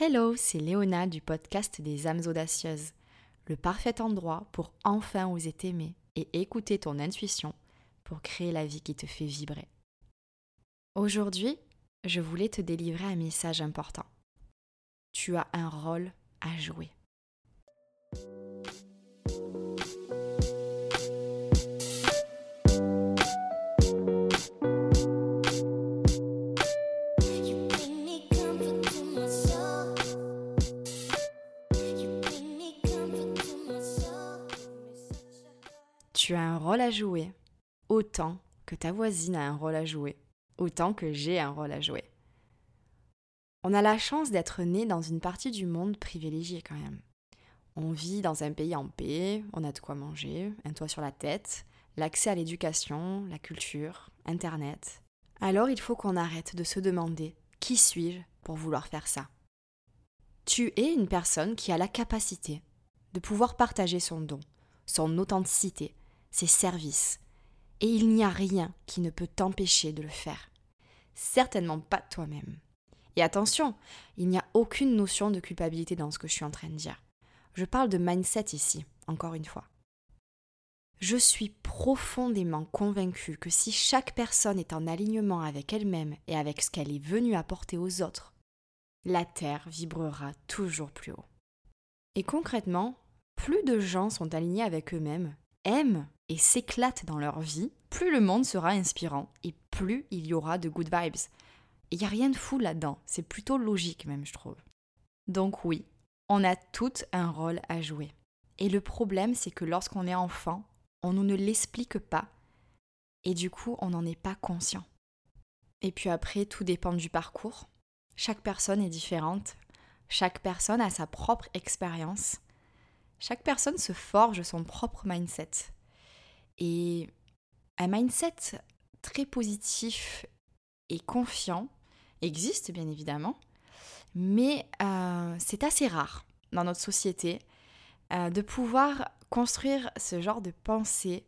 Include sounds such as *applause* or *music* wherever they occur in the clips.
Hello, c'est Léona du podcast des âmes audacieuses, le parfait endroit pour enfin oser t'aimer et écouter ton intuition pour créer la vie qui te fait vibrer. Aujourd'hui, je voulais te délivrer un message important. Tu as un rôle à jouer. Tu as un rôle à jouer, autant que ta voisine a un rôle à jouer, autant que j'ai un rôle à jouer. On a la chance d'être né dans une partie du monde privilégiée quand même. On vit dans un pays en paix, on a de quoi manger, un toit sur la tête, l'accès à l'éducation, la culture, Internet. Alors il faut qu'on arrête de se demander qui suis-je pour vouloir faire ça? Tu es une personne qui a la capacité de pouvoir partager son don, son authenticité, ses services. Et il n'y a rien qui ne peut t'empêcher de le faire. Certainement pas toi-même. Et attention, il n'y a aucune notion de culpabilité dans ce que je suis en train de dire. Je parle de mindset ici, encore une fois. Je suis profondément convaincue que si chaque personne est en alignement avec elle-même et avec ce qu'elle est venue apporter aux autres, la Terre vibrera toujours plus haut. Et concrètement, plus de gens sont alignés avec eux-mêmes, aiment et s'éclatent dans leur vie, plus le monde sera inspirant et plus il y aura de good vibes. Il n'y a rien de fou là-dedans, c'est plutôt logique même, je trouve. Donc oui, on a tout un rôle à jouer. Et le problème, c'est que lorsqu'on est enfant, on nous ne l'explique pas, et du coup, on n'en est pas conscient. Et puis après, tout dépend du parcours. Chaque personne est différente, chaque personne a sa propre expérience, chaque personne se forge son propre mindset. Et un mindset très positif et confiant existe bien évidemment, mais euh, c'est assez rare dans notre société euh, de pouvoir construire ce genre de pensée,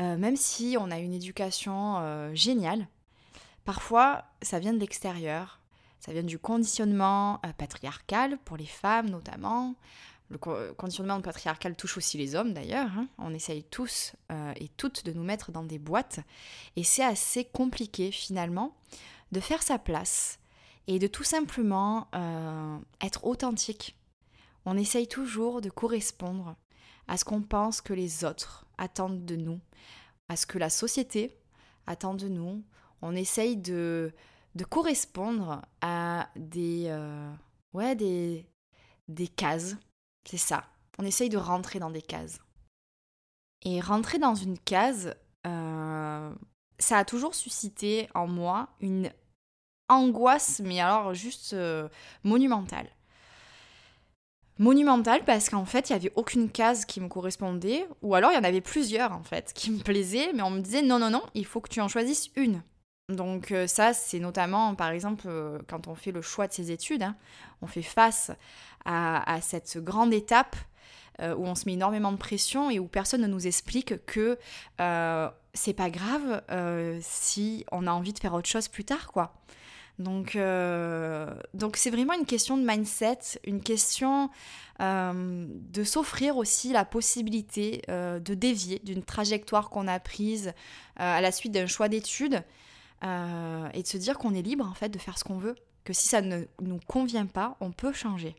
euh, même si on a une éducation géniale. Parfois, ça vient de l'extérieur, ça vient du conditionnement patriarcal pour les femmes notamment, le conditionnement patriarcal touche aussi les hommes d'ailleurs. Hein. On essaye tous euh, et toutes de nous mettre dans des boîtes. Et c'est assez compliqué finalement de faire sa place et de tout simplement euh, être authentique. On essaye toujours de correspondre à ce qu'on pense que les autres attendent de nous, à ce que la société attend de nous. On essaye de, de correspondre à des, euh, ouais, des, des cases c'est ça. On essaye de rentrer dans des cases. Et rentrer dans une case, euh, ça a toujours suscité en moi une angoisse, mais alors juste euh, monumentale. Monumentale parce qu'en fait, il n'y avait aucune case qui me correspondait, ou alors il y en avait plusieurs en fait qui me plaisaient, mais on me disait non, non, non, il faut que tu en choisisses une. Donc euh, ça, c'est notamment, par exemple, euh, quand on fait le choix de ses études, hein, on fait face à, cette grande étape euh, où on se met énormément de pression et où personne ne nous explique que c'est pas grave si on a envie de faire autre chose plus tard, quoi. Donc, donc c'est vraiment une question de mindset, une question de s'offrir aussi la possibilité de dévier d'une trajectoire qu'on a prise à la suite d'un choix d'études euh, et de se dire qu'on est libre en fait de faire ce qu'on veut, que si ça ne nous convient pas, on peut changer.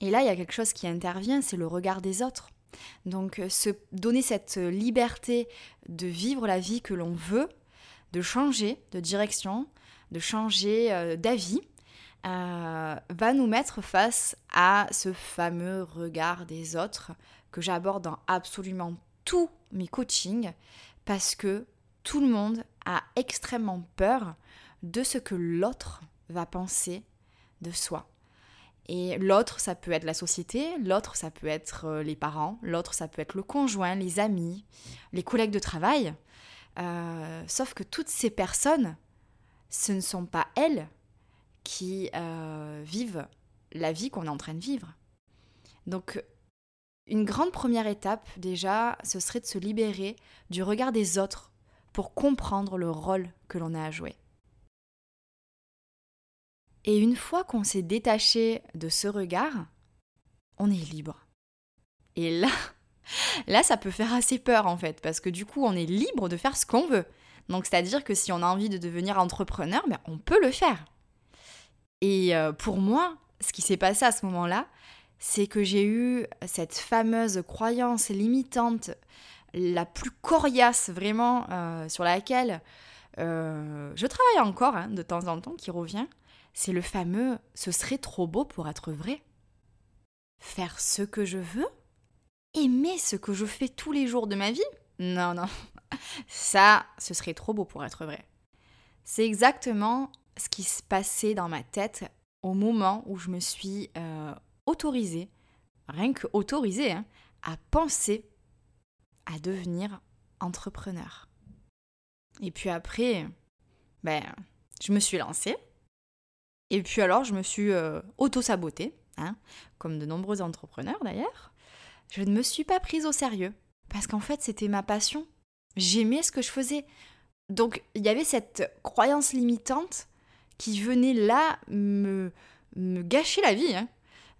Et là, il y a quelque chose qui intervient, c'est le regard des autres. Donc euh, se donner cette liberté de vivre la vie que l'on veut, de changer de direction, de changer euh, d'avis, va nous mettre face à ce fameux regard des autres que j'aborde dans absolument tous mes coachings parce que tout le monde a extrêmement peur de ce que l'autre va penser de soi. Et l'autre, ça peut être la société, l'autre, ça peut être euh, les parents, l'autre, ça peut être le conjoint, les amis, les collègues de travail. Euh, sauf que toutes ces personnes, ce ne sont pas elles qui euh, vivent la vie qu'on est en train de vivre. Donc, une grande première étape, déjà, ce serait de se libérer du regard des autres pour comprendre le rôle que l'on a à jouer. Et une fois qu'on s'est détaché de ce regard, on est libre. Et là, *laughs* là, ça peut faire assez peur en fait, parce que du coup, on est libre de faire ce qu'on veut. Donc, c'est-à-dire que si on a envie de devenir entrepreneur, ben, on peut le faire. Et euh, pour moi, ce qui s'est passé à ce moment-là, c'est que j'ai eu cette fameuse croyance limitante, la plus coriace vraiment, euh, sur laquelle euh, je travaille encore hein, de temps en temps, qui revient. C'est le fameux ce serait trop beau pour être vrai. Faire ce que je veux Aimer ce que je fais tous les jours de ma vie Non, non. *laughs* Ça, ce serait trop beau pour être vrai. C'est exactement ce qui se passait dans ma tête au moment où je me suis euh, autorisée, rien que autorisée, hein, à penser à devenir entrepreneur. Et puis après, ben, je me suis lancée. Et puis alors, je me suis euh, auto-sabotée, hein, comme de nombreux entrepreneurs d'ailleurs. Je ne me suis pas prise au sérieux, parce qu'en fait, c'était ma passion. J'aimais ce que je faisais. Donc, il y avait cette croyance limitante qui venait là me, me gâcher la vie. Hein.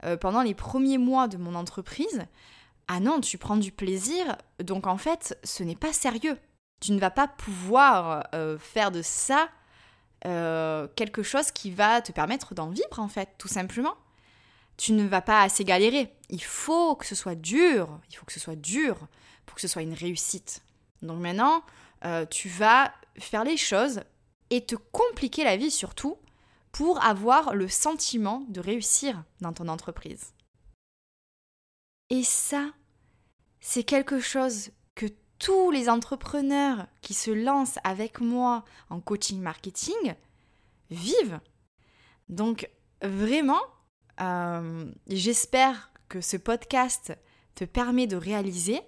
Euh, pendant les premiers mois de mon entreprise, ah non, tu prends du plaisir, donc en fait, ce n'est pas sérieux. Tu ne vas pas pouvoir euh, faire de ça euh, quelque chose qui va te permettre d'en vivre, en fait, tout simplement. Tu ne vas pas assez galérer. Il faut que ce soit dur, il faut que ce soit dur pour que ce soit une réussite. Donc maintenant, tu vas faire les choses et te compliquer la vie surtout pour avoir le sentiment de réussir dans ton entreprise. Et ça, c'est quelque chose que tous les entrepreneurs qui se lancent avec moi en coaching marketing vivent. Donc vraiment, euh, j'espère que ce podcast te permet de réaliser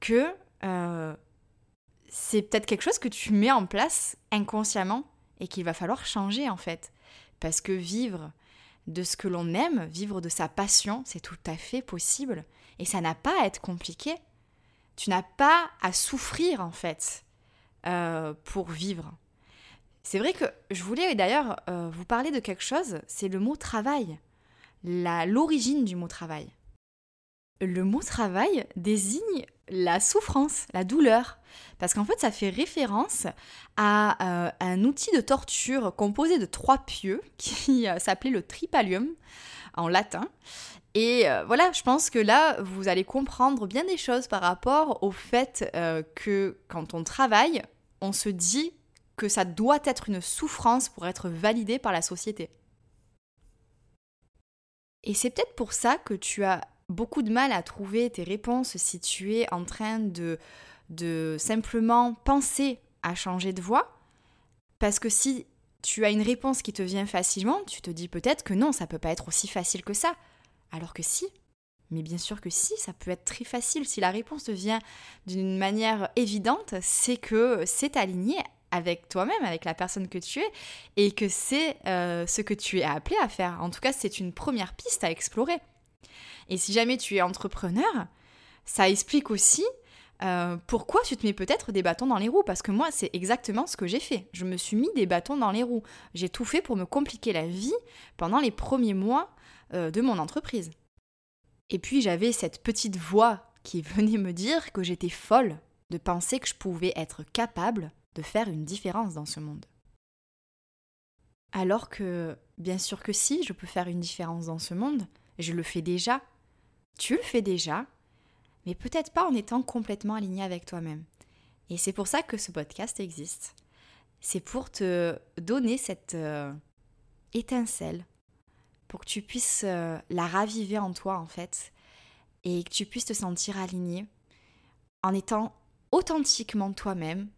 que euh, c'est peut-être quelque chose que tu mets en place inconsciemment et qu'il va falloir changer en fait. Parce que vivre de ce que l'on aime, vivre de sa passion, c'est tout à fait possible. Et ça n'a pas à être compliqué. Tu n'as pas à souffrir en fait euh, pour vivre. C'est vrai que je voulais d'ailleurs euh, vous parler de quelque chose, c'est le mot travail, l'origine du mot travail. Le mot travail désigne la souffrance, la douleur. Parce qu'en fait, ça fait référence à euh, un outil de torture composé de trois pieux qui s'appelait le tripalium en latin. Et euh, voilà, je pense que là, vous allez comprendre bien des choses par rapport au fait que quand on travaille, on se dit que ça doit être une souffrance pour être validé par la société. Et c'est peut-être pour ça que tu as beaucoup de mal à trouver tes réponses si tu es en train de, de simplement penser à changer de voie. Parce que si tu as une réponse qui te vient facilement, tu te dis peut-être que non, ça peut pas être aussi facile que ça. Alors que si, mais bien sûr que si, ça peut être très facile. Si la réponse vient d'une manière évidente, c'est que c'est aligné avec toi-même, avec la personne que tu es, et que c'est euh, ce que tu es appelé à faire. En tout cas, c'est une première piste à explorer. Et si jamais tu es entrepreneur, ça explique aussi euh, pourquoi tu te mets peut-être des bâtons dans les roues Parce que moi, c'est exactement ce que j'ai fait. Je me suis mis des bâtons dans les roues. J'ai tout fait pour me compliquer la vie pendant les premiers mois euh, de mon entreprise. Et puis j'avais cette petite voix qui *laughs* venait me dire que j'étais folle de penser que je pouvais être capable de faire une différence dans ce monde. Alors que, bien sûr que si, je peux faire une différence dans ce monde, je le fais déjà, tu le fais déjà, mais peut-être pas en étant complètement aligné avec toi-même. Et c'est pour ça que ce podcast existe. C'est pour te donner cette euh, étincelle, pour que tu puisses euh, la raviver en toi en fait, et que tu puisses te sentir aligné en étant authentiquement toi-même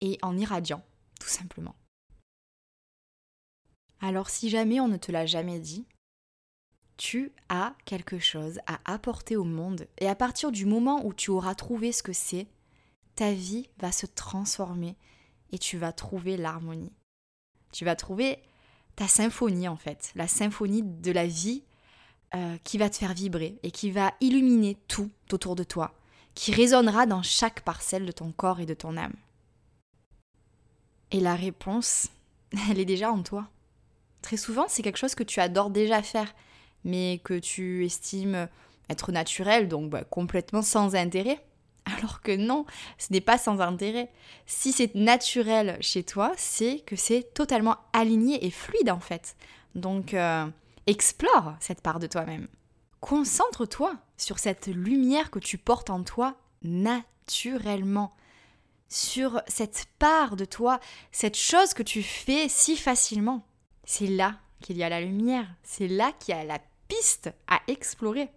et en irradiant, tout simplement. Alors si jamais on ne te l'a jamais dit, tu as quelque chose à apporter au monde et à partir du moment où tu auras trouvé ce que c'est, ta vie va se transformer et tu vas trouver l'harmonie. Tu vas trouver ta symphonie en fait, la symphonie de la vie euh, qui va te faire vibrer et qui va illuminer tout autour de toi, qui résonnera dans chaque parcelle de ton corps et de ton âme. Et la réponse, *laughs* elle est déjà en toi. Très souvent, c'est quelque chose que tu adores déjà faire, mais que tu estimes être naturel, donc bah, complètement sans intérêt. Alors que non, ce n'est pas sans intérêt. Si c'est naturel chez toi, c'est que c'est totalement aligné et fluide en fait. Donc euh, explore cette part de toi-même. Concentre-toi sur cette lumière que tu portes en toi naturellement. Sur cette part de toi, cette chose que tu fais si facilement. C'est là qu'il y a la lumière, c'est là qu'il y a la piste à explorer.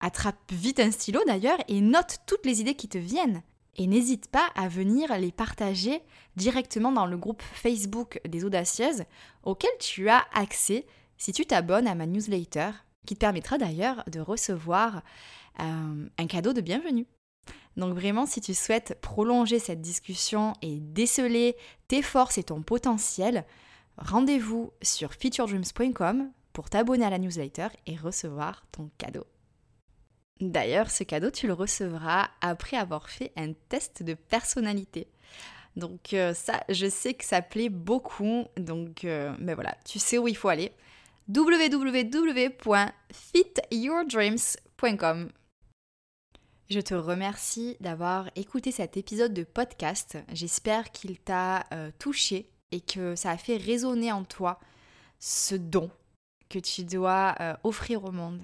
Attrape vite un stylo d'ailleurs et note toutes les idées qui te viennent. Et n'hésite pas à venir les partager directement dans le groupe Facebook des audacieuses auquel tu as accès si tu t'abonnes à ma newsletter qui te permettra d'ailleurs de recevoir euh, un cadeau de bienvenue. Donc vraiment, si tu souhaites prolonger cette discussion et déceler tes forces et ton potentiel, rendez-vous sur featuredreams.com pour t'abonner à la newsletter et recevoir ton cadeau. D'ailleurs, ce cadeau, tu le recevras après avoir fait un test de personnalité. Donc euh, ça, je sais que ça plaît beaucoup. Donc euh, ben voilà, tu sais où il faut aller. www.fityourdreams.com je te remercie d'avoir écouté cet épisode de podcast. J'espère qu'il t'a euh, touché et que ça a fait résonner en toi ce don que tu dois offrir au monde.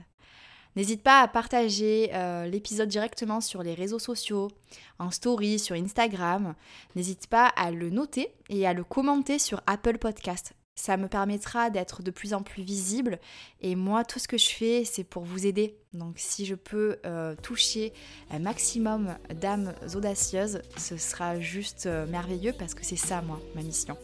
N'hésite pas à partager euh, l'épisode directement sur les réseaux sociaux, en story, sur Instagram. N'hésite pas à le noter et à le commenter sur Apple Podcast. Ça me permettra d'être de plus en plus visible et moi tout ce que je fais c'est pour vous aider. Donc si je peux euh, toucher un maximum d'âmes audacieuses, ce sera juste euh, merveilleux parce que c'est ça moi, ma mission.